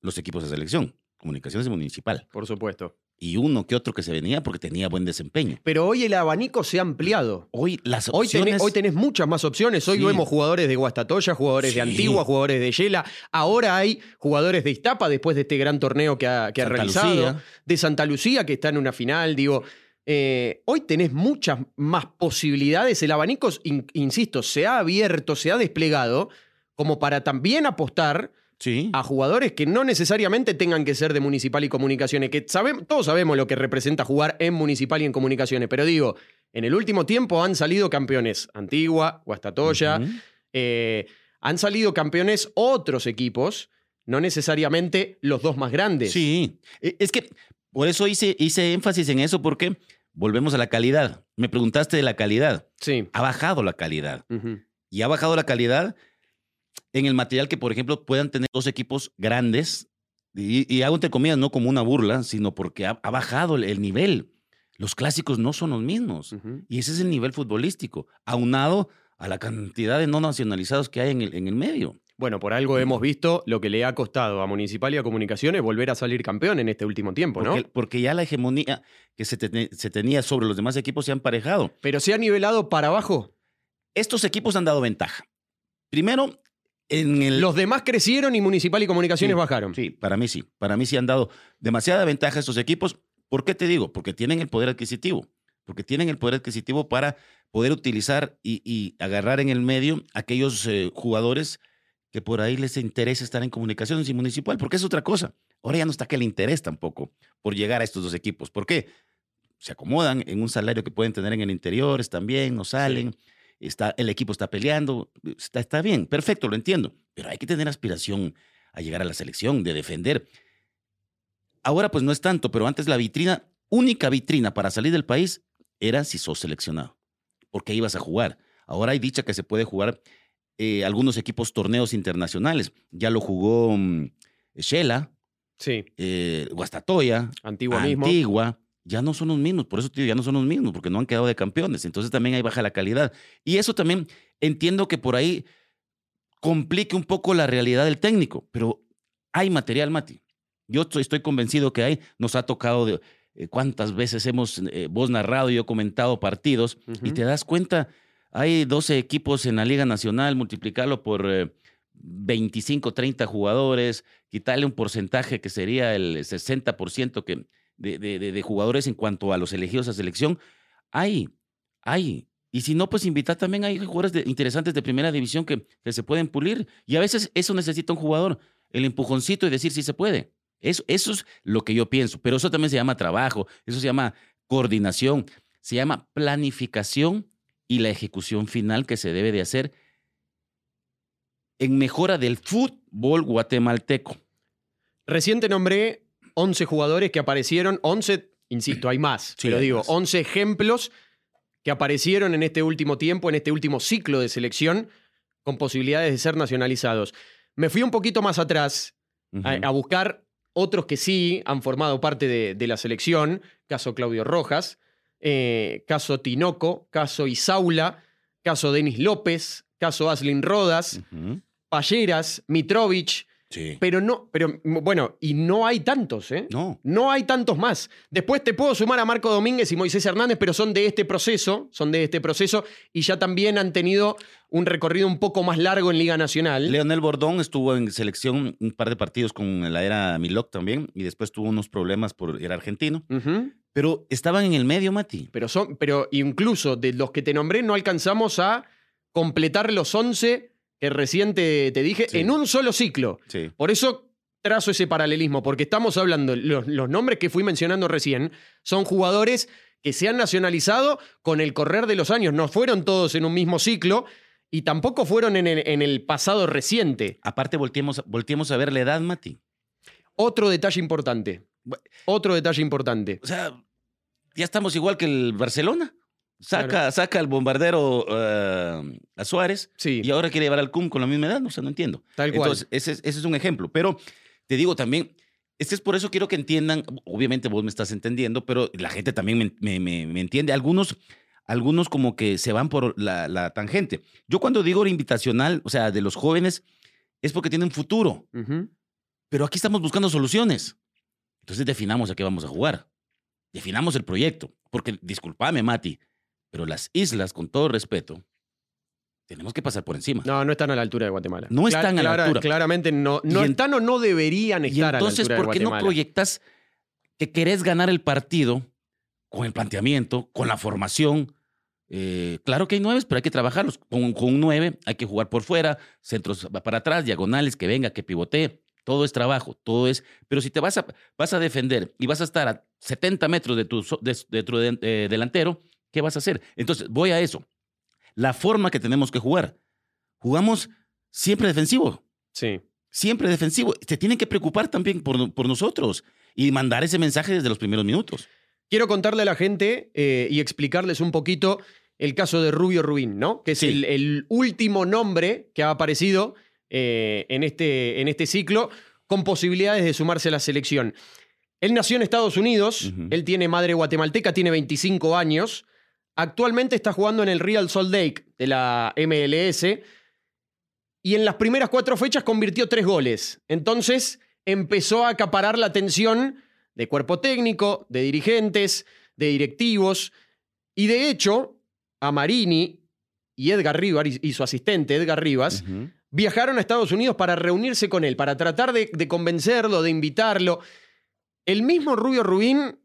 los equipos de selección, comunicaciones municipal. Por supuesto. Y uno que otro que se venía porque tenía buen desempeño. Pero hoy el abanico se ha ampliado. Hoy las Hoy opciones... tenés, hoy tenés muchas más opciones. Hoy Sí. vemos jugadores de Guastatoya, jugadores de. Antigua, jugadores de Yela. Ahora hay jugadores de Iztapa después de este gran torneo que ha, que ha Santa realizado. Lucía. De Santa Lucía, que está en una final. Digo, eh, hoy tenés muchas más posibilidades. El abanico, in- insisto, se ha abierto, se ha desplegado como para también apostar Sí. a jugadores que no necesariamente tengan que ser de Municipal y Comunicaciones, que todos sabemos lo que representa jugar en Municipal y en Comunicaciones, pero digo, en el último tiempo han salido campeones Antigua, Guastatoya, eh, han salido campeones otros equipos, no necesariamente los dos más grandes. Sí. E- Es que por eso hice, hice énfasis en eso, porque volvemos a la calidad. Me preguntaste de la calidad. Sí. Ha bajado la calidad. Y ha bajado la calidad en el material que, por ejemplo, puedan tener dos equipos grandes. Y, y hago entre comillas, no como una burla, sino porque ha, ha bajado el, el nivel. Los clásicos no son los mismos. Y ese es el nivel futbolístico, aunado a la cantidad de no nacionalizados que hay en el, en el medio. Bueno, por algo hemos visto lo que le ha costado a Municipal y a Comunicaciones volver a salir campeón en este último tiempo, ¿no? Porque, porque ya la hegemonía que se tenía sobre los demás equipos se ha emparejado. Pero se ha nivelado para abajo. Estos equipos han dado ventaja. Primero, en el, Los demás crecieron y Municipal y Comunicaciones Sí, bajaron. Sí, para mí sí. Para mí sí han dado demasiada ventaja a estos equipos. ¿Por qué te digo? Porque tienen el poder adquisitivo. Porque tienen el poder adquisitivo para poder utilizar y, y agarrar en el medio aquellos eh, jugadores que por ahí les interesa estar en comunicaciones y municipal, porque es otra cosa. Ahora ya no está aquel interés tampoco por llegar a estos dos equipos. ¿Por qué? Se acomodan en un salario que pueden tener en el interior, están bien, no salen, está, el equipo está peleando, está, está bien, perfecto, lo entiendo, pero hay que tener aspiración a llegar a la selección, de defender. Ahora pues no es tanto, pero antes la vitrina, única vitrina para salir del país era si sos seleccionado. porque ibas a jugar. Ahora hay dicha que se puede jugar eh, algunos equipos torneos internacionales. Ya lo jugó mm, Shela, Sí, eh, Guastatoya, Antigua mismo. Ya no son los mismos, por eso digo, ya no son los mismos, porque no han quedado de campeones. Entonces también ahí baja la calidad. Y eso también entiendo que por ahí complique un poco la realidad del técnico, pero hay material, Mati. Yo estoy, estoy convencido que hay, nos ha tocado de eh, cuántas veces hemos eh, vos narrado y yo comentado partidos y te das cuenta, hay 12 equipos en la Liga Nacional, multiplicarlo por eh, 25, 30 jugadores, quitarle un porcentaje que sería el 60% que, de, de- de- jugadores en cuanto a los elegidos a selección. Hay, hay. Y si no, pues invitar también hay jugadores de- interesantes de primera división que, que se pueden pulir. Y a veces eso necesita un jugador, el empujoncito y decir si se puede. Eso, eso es lo que yo pienso. Pero eso también se llama trabajo, eso se llama coordinación, se llama planificación y la ejecución final que se debe de hacer en mejora del fútbol guatemalteco. Recién te nombré 11 jugadores que aparecieron, 11, insisto, hay más, Sí, pero digo, más. 11 ejemplos que aparecieron en este último tiempo, en este último ciclo de selección, con posibilidades de ser nacionalizados. Me fui un poquito más atrás a, buscar otros que sí han formado parte de, de la selección, caso Claudio Rojas, eh, caso Tinoco, caso Isaula, caso Denis López, caso Aslin Rodas, Ujú. Palleras, Mitrovic, Sí. pero no, pero bueno, y no hay tantos, ¿eh? No. No hay tantos más. Después te puedo sumar a Marco Domínguez y Moisés Hernández, pero son de este proceso, son de este proceso y ya también han tenido un recorrido un poco más largo en Liga Nacional. Leonel Bordón estuvo en selección un par de partidos con la era Milok también y después tuvo unos problemas por era argentino. Pero estaban en el medio, Mati. Pero, son, pero incluso de los que te nombré no alcanzamos a completar los 11 que recién te, te dije Sí. en un solo ciclo. Sí. Por eso trazo ese paralelismo, porque estamos hablando, los, los nombres que fui mencionando recién son jugadores que se han nacionalizado con el correr de los años, no fueron todos en un mismo ciclo y tampoco fueron en el, en el pasado reciente. Aparte, volteemos, volteemos a ver la edad, Mati. Otro detalle importante. Otro detalle importante. O sea, ya estamos igual que el Barcelona. Saca, saca al bombardero eh, a Suárez Sí, y ahora quiere llevar al CUM con la misma edad. O sea, no entiendo. tal cual. Entonces, ese es, ese es un ejemplo. Pero te digo también, es que es por eso quiero que entiendan, obviamente vos me estás entendiendo, pero la gente también me, me- me- me entiende. Algunos, algunos como que se van por la, la tangente. Yo cuando digo invitacional, o sea, de los jóvenes, es porque tienen futuro. Pero aquí estamos buscando soluciones. Entonces definamos a qué vamos a jugar. Definamos el proyecto. Porque, discúlpame, Mati, pero las islas, con todo respeto, tenemos que pasar por encima. No, no están a la altura de Guatemala. No están a la altura. Claramente no, no en- están o no deberían Y estar entonces, a la altura ¿por qué de no proyectas que querés ganar el partido con el planteamiento, con la formación? Eh, claro que hay nueve, pero hay que trabajarlos. Con, con un nueve hay que jugar por fuera, centros para atrás, diagonales, que venga, que pivotee. Todo es trabajo, todo es. Pero si te vas a, vas a defender y vas a estar a 70 metros de tu, de, de tu eh, delantero, ¿qué vas a hacer? Entonces, voy a eso. La forma que tenemos que jugar. Jugamos siempre defensivo Sí. siempre defensivo. Te tienen que preocupar también por, por nosotros y mandar ese mensaje desde los primeros minutos. Quiero contarle a la gente eh, y explicarles un poquito el caso de Rubio Rubín, ¿no? Que es Sí. el, el último nombre que ha aparecido eh, en, este, en este ciclo con posibilidades de sumarse a la selección. Él nació en Estados Unidos, él tiene madre guatemalteca, tiene 25 años. Actualmente está jugando en el Real Salt Lake de la MLS y en las primeras cuatro fechas convirtió tres goles. Entonces empezó a acaparar la atención de cuerpo técnico, de dirigentes, de directivos. Y de hecho, a Marini y Edgar Rivas, y su asistente Edgar Rivas, viajaron a Estados Unidos para reunirse con él, para tratar de, de convencerlo, de invitarlo. El mismo Rubio Rubín,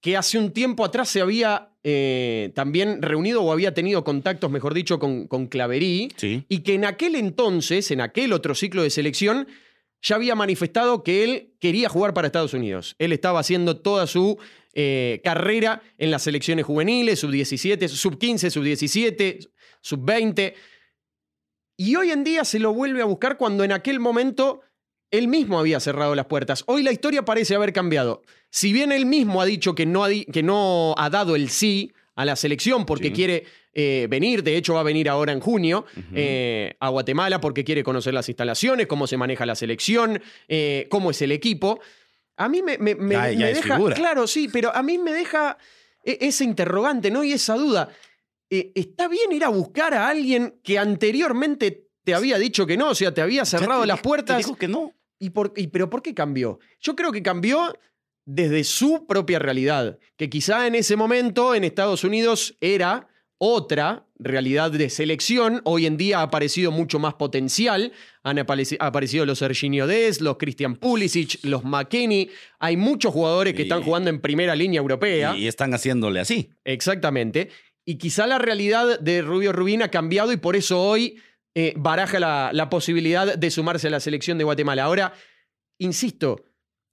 que hace un tiempo atrás se había eh, también reunido o había tenido contactos, mejor dicho, con, con Claverí, Sí. y que en aquel entonces, en aquel otro ciclo de selección, ya había manifestado que él quería jugar para Estados Unidos. Él estaba haciendo toda su eh, carrera en las selecciones juveniles, sub-17, sub-15, sub-17, sub-20. Y hoy en día se lo vuelve a buscar cuando en aquel momento él mismo había cerrado las puertas. Hoy la historia parece haber cambiado. Si bien él mismo ha dicho que no ha, que no ha dado el sí a la selección porque Sí. quiere eh, venir, de hecho va a venir ahora en junio eh, a Guatemala porque quiere conocer las instalaciones, cómo se maneja la selección, eh, cómo es el equipo. A mí me, me- me- Ya- ya me es deja, figura. claro, sí, pero a mí me deja e- ese interrogante, ¿no? Y esa duda. ¿Está bien ir a buscar a alguien que anteriormente te había dicho que no? O sea, te había cerrado te las dije- te puertas. digo que no. ¿Y por, y- ¿Pero por qué cambió? Yo creo que cambió desde su propia realidad, que quizá en ese momento en Estados Unidos era otra realidad de selección. Hoy en día ha aparecido mucho más potencial. Han apareci- aparecido los Serginho Dest, los Christian Pulisic, los McKennie. Hay muchos jugadores que Y- están jugando en primera línea europea. Y, y están haciéndole así. Exactamente. Y quizá la realidad de Rubio Rubín ha cambiado y por eso hoy eh, baraja la, la posibilidad de sumarse a la selección de Guatemala. Ahora, insisto,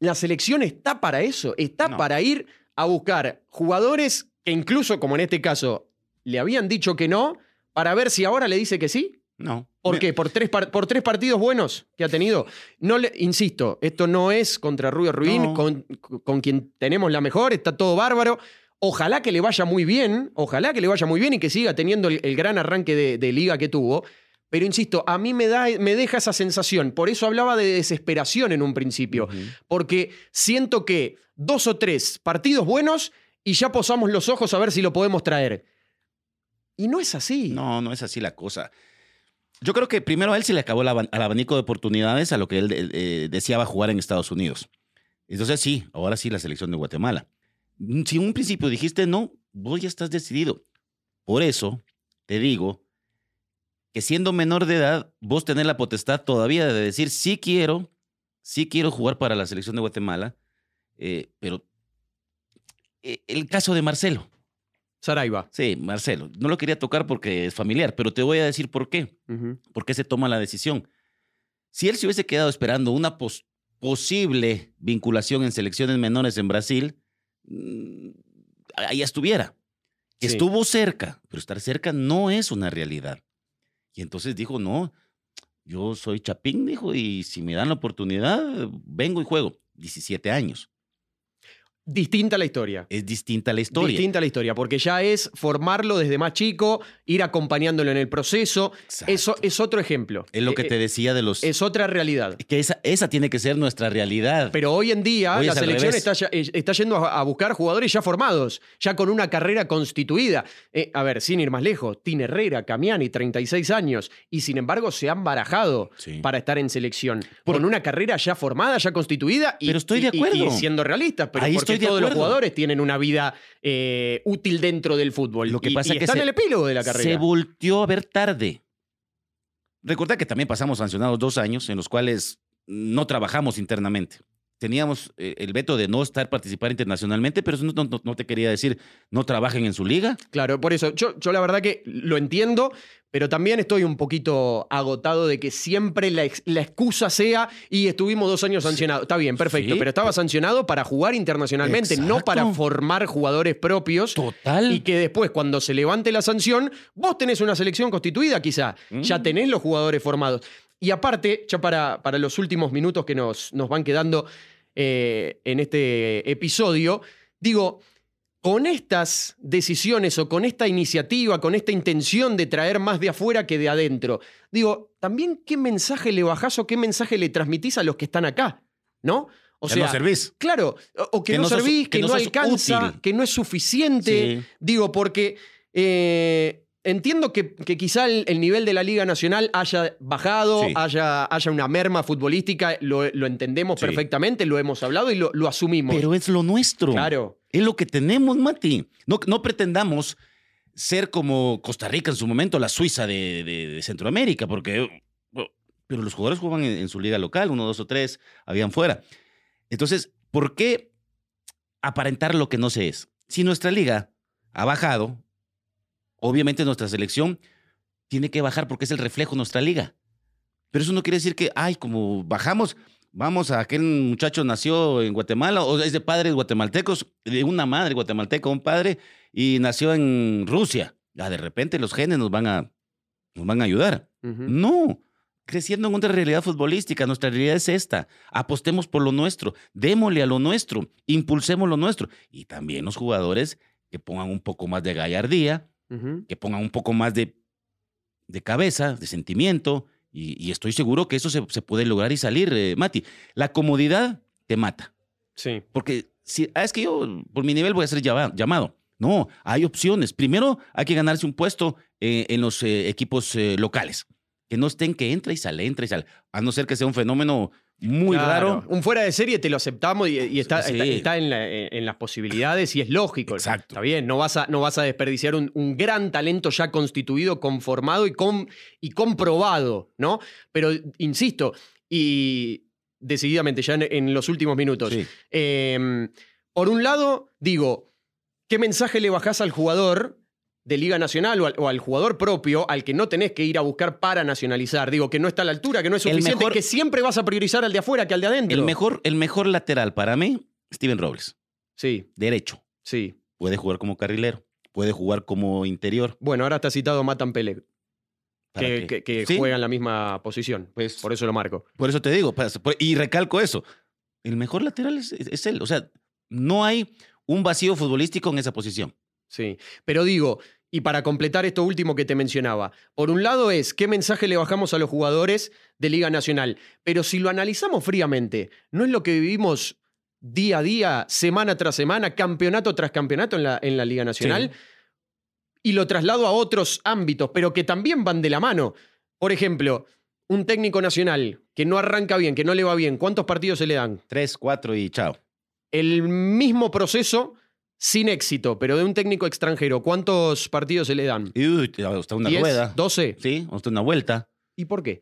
la selección está para eso, está No. para ir a buscar jugadores que incluso, como en este caso, le habían dicho que no, para ver si ahora le dice que sí. No. ¿Por qué? ¿Por tres, por tres partidos buenos que ha tenido. No le, insisto, esto no es contra Rubio Rubín, No. con, con quien tenemos la mejor, está todo bárbaro. Ojalá que le vaya muy bien, ojalá que le vaya muy bien y que siga teniendo el, el gran arranque de, de liga que tuvo. Pero insisto, a mí me, da, me deja esa sensación. Por eso hablaba de desesperación en un principio. Porque siento que dos o tres partidos buenos y ya posamos los ojos a ver si lo podemos traer. Y no es así. No, no es así la cosa. Yo creo que primero a él se le acabó el abanico de oportunidades a lo que él eh, deseaba jugar en Estados Unidos. Entonces sí, ahora sí la selección de Guatemala. Si en un principio dijiste no, vos ya estás decidido. Por eso te digo que siendo menor de edad, vos tenés la potestad todavía de decir sí quiero, sí quiero jugar para la selección de Guatemala, eh, pero eh, el caso de Marcelo. Saraiva. Sí, Marcelo. No lo quería tocar porque es familiar, pero te voy a decir por qué. ¿Por qué se toma la decisión? Si él se hubiese quedado esperando una pos- posible vinculación en selecciones menores en Brasil, mm, ahí estuviera. Sí. Estuvo cerca, pero estar cerca no es una realidad. Y entonces dijo, no, yo soy Chapín, dijo, y si me dan la oportunidad, vengo y juego. 17 años. Distinta la historia. Es distinta la historia. Distinta la historia, porque ya es formarlo desde más chico, ir acompañándolo en el proceso. Exacto. Eso es otro ejemplo. es lo que Eh, te decía de los... Es otra realidad. que esa, esa tiene que ser nuestra realidad. Pero hoy en día Hoy la es selección está, eh, está yendo a, a buscar jugadores ya formados, ya con una carrera constituida. Eh, a ver, sin ir más lejos, Tin Herrera, Camiani, 36 años, y sin embargo se han barajado Sí. para estar en selección. Por- con una carrera ya formada, ya constituida. Y, Pero estoy de y- acuerdo. Y, siendo realistas, pero Ahí porque estoy de todos los jugadores tienen una vida eh, útil dentro del fútbol. Lo que Y- pasa y que está se- en el epílogo de la carrera. Se volteó a ver tarde. Recuerda que también pasamos sancionados dos años en los cuales no trabajamos internamente. Teníamos eh, el veto de no estar participar internacionalmente, pero eso no, no- no te quería decir no trabajen en su liga. Claro, por eso yo, yo la verdad que lo entiendo, pero también estoy un poquito agotado de que siempre la, ex- la excusa sea y estuvimos dos años sancionados. Está bien, perfecto, Sí, pero estaba sancionado para jugar internacionalmente, no para formar jugadores propios. Total. Y que después, cuando se levante la sanción, vos tenés una selección constituida, quizá. Mm. Ya tenés los jugadores formados. Y aparte, ya para, para los últimos minutos que nos, nos van quedando eh, en este episodio, digo, con estas decisiones o con esta iniciativa, con esta intención de traer más de afuera que de adentro, digo, también qué mensaje le bajás o qué mensaje le transmitís a los que están acá, ¿no? O Ya sea, no servís. Claro, o, que, Que no, no sos- servís, que, que no alcanza, útil. que no es suficiente. Sí. Digo, porque eh, entiendo que, que quizá el, el nivel de la Liga Nacional haya bajado, Sí. haya, haya una merma futbolística, lo, lo entendemos Sí. perfectamente, lo hemos hablado y lo, lo asumimos. Pero es lo nuestro. claro. Es lo que tenemos, Mati. No, no pretendamos ser como Costa Rica en su momento, la Suiza de, de- de Centroamérica, porque. Pero los jugadores jugaban en, en su liga local, uno, dos o tres, habían fuera. Entonces, ¿por qué aparentar lo que no se es? Si nuestra liga ha bajado, obviamente nuestra selección tiene que bajar porque es el reflejo de nuestra liga. Pero eso no quiere decir que, ay, como bajamos, vamos a aquel muchacho nació en Guatemala o es de padres guatemaltecos, de una madre guatemalteca, un padre, y nació en Rusia. Ya de repente los genes nos van a, nos van a ayudar. No, creciendo en otra realidad futbolística, nuestra realidad es esta. Apostemos por lo nuestro, démosle a lo nuestro, impulsemos lo nuestro. Y también los jugadores que pongan un poco más de gallardía Que pongan un poco más de, de cabeza, de sentimiento, y, y estoy seguro que eso se, se puede lograr y salir, eh, Mati. La comodidad te mata, Sí. porque si, ah, es que yo por mi nivel voy a ser llama- llamado. No, hay opciones. Primero hay que ganarse un puesto eh, en los eh, equipos locales. Que no estén que entra y sale, entra y sale. A no ser que sea un fenómeno muy Claro. raro. Un fuera de serie te lo aceptamos y, y está, Sí. está, está en, la- en las posibilidades y es lógico. Exacto. Está bien, no vas a, no vas a desperdiciar un, un gran talento ya constituido, conformado y, con, y comprobado, ¿no? Pero, insisto, y decididamente ya en, en los últimos minutos, Sí. eh, por un lado, digo, ¿qué mensaje le bajás al jugador de Liga Nacional o al, o al jugador propio al que no tenés que ir a buscar para nacionalizar? Digo, que no está a la altura, que no es suficiente, mejor- que siempre vas a priorizar al de afuera que al de adentro. El mejor, el mejor lateral para mí, Steven Robles. Sí, Derecho. sí. Puede jugar como carrilero. Puede jugar como interior. Bueno, ahora está citado Matan Pele, ¿Para que, qué? que, que Sí, juega en la misma posición. Pues- por eso lo marco. Por eso te digo, y recalco eso. El mejor lateral es- es él. O sea, no hay un vacío futbolístico en esa posición. Sí. Pero digo, y para completar esto último que te mencionaba, por un lado es qué mensaje le bajamos a los jugadores de Liga Nacional. Pero si lo analizamos fríamente, ¿no es lo que vivimos día a día, semana tras semana, campeonato tras campeonato en la, en la Liga Nacional? Sí. Y lo traslado a otros ámbitos, pero que también van de la mano. Por ejemplo, un técnico nacional que no arranca bien, que no le va bien, ¿cuántos partidos se le dan? Tres, cuatro y chao. el mismo proceso sin éxito, pero de un técnico extranjero, ¿cuántos partidos se le dan? Uy, hasta una ¿10? rueda. ¿12? Sí, hasta una vuelta. ¿Y por qué?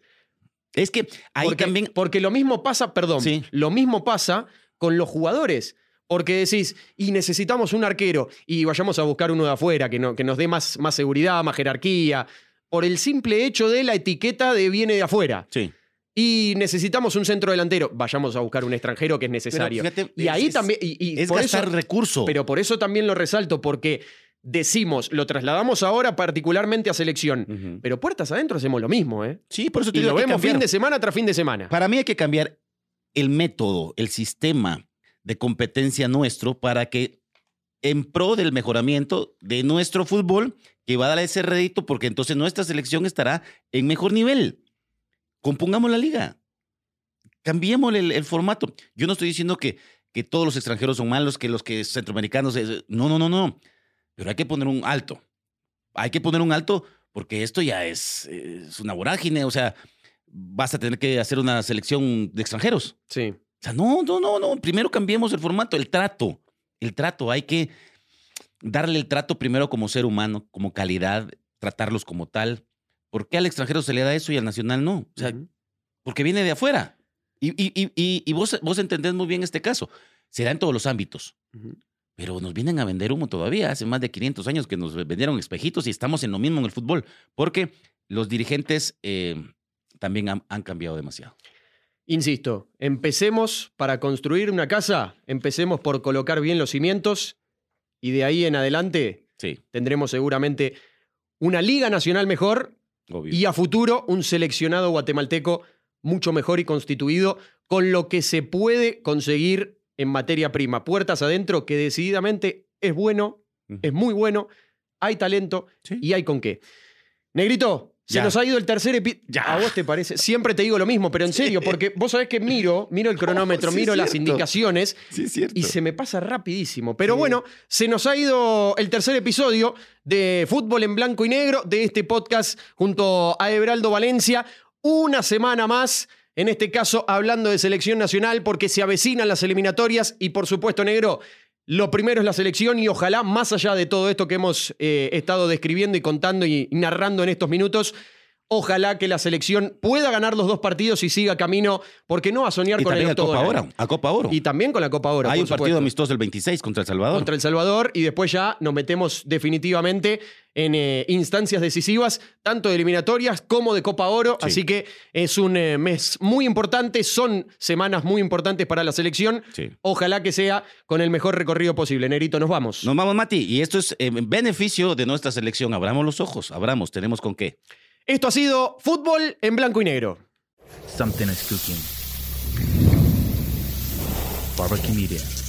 Es que ahí porque, también. porque lo mismo pasa, perdón, Sí. lo mismo pasa con los jugadores. Porque decís, y necesitamos un arquero, y vayamos a buscar uno de afuera que, no, que nos dé más, más seguridad, más jerarquía, por el simple hecho de la etiqueta de viene de afuera. Sí. Y necesitamos un centro delantero, vayamos a buscar un extranjero que es necesario. fíjate, y ahí es- también. y- y Es por gastar eso- recurso. Pero por eso también lo resalto, porque decimos, lo trasladamos ahora particularmente a selección. Pero puertas adentro hacemos lo mismo, ¿eh? Sí, por eso te Y digo lo vemos fin de semana tras fin de semana. Para mí hay que cambiar el método, el sistema de competencia nuestro para que en pro del mejoramiento de nuestro fútbol, que va a dar ese rédito, porque entonces nuestra selección estará en mejor nivel. Compongamos la liga. Cambiemos el, el formato. Yo no estoy diciendo que, que todos los extranjeros son malos, que los que centroamericanos... No, no, no, no. Pero hay que poner un alto. Hay que poner un alto porque esto ya es, es una vorágine. O sea, vas a tener que hacer una selección de extranjeros. Sí. O sea, no, no, no, no. Primero cambiemos el formato, el trato. El trato. Hay que darle el trato primero como ser humano, como calidad, tratarlos como tal. ¿Por qué al extranjero se le da eso y al nacional no? O sea, porque viene de afuera. Y, y, y, y- y vos, vos entendés muy bien este caso. Se da en todos los ámbitos. Pero nos vienen a vender humo todavía. Hace más de 500 años que nos vendieron espejitos y estamos en lo mismo en el fútbol. Porque los dirigentes eh, también han, han cambiado demasiado. Insisto, empecemos para construir una casa, empecemos por colocar bien los cimientos y de ahí en adelante Sí, tendremos seguramente una liga nacional mejor obvio. y a futuro un seleccionado guatemalteco mucho mejor y constituido con lo que se puede conseguir en materia prima. Puertas adentro, que decididamente es bueno, es muy bueno, hay talento Sí. y hay con qué. Negrito, se nos ha ido el tercer episodio. ¿A vos te parece? Siempre te digo lo mismo, pero en serio, porque vos sabés que miro, miro el cronómetro, sí, miro las indicaciones Sí, y se me pasa rapidísimo. Pero bueno, se nos ha ido el tercer episodio de Fútbol en Blanco y Negro de este podcast junto a Everaldo Valencia. Una semana más, en este caso hablando de selección nacional, porque se avecinan las eliminatorias y por supuesto, negro. Lo primero es la selección y ojalá, más allá de todo esto que hemos eh, estado describiendo y contando y narrando en estos minutos, ojalá que la selección pueda ganar los dos partidos y siga camino, porque no a soñar y con el a Copa. Oro. A Copa Oro. Y también con la Copa Oro. Hay un partido amistoso el 26 contra El Salvador. contra El Salvador y después ya nos metemos definitivamente en eh, instancias decisivas, tanto de eliminatorias como de Copa Oro. Sí. Así que es un eh, mes muy importante, son semanas muy importantes para la selección. Sí. Ojalá que sea con el mejor recorrido posible. Nerito, nos vamos. Nos vamos, Mati. Y esto es en beneficio de nuestra selección. Abramos los ojos. Abramos. Tenemos con qué. Esto ha sido Fútbol en Blanco y Negro. Something is cooking. Barbecue Media.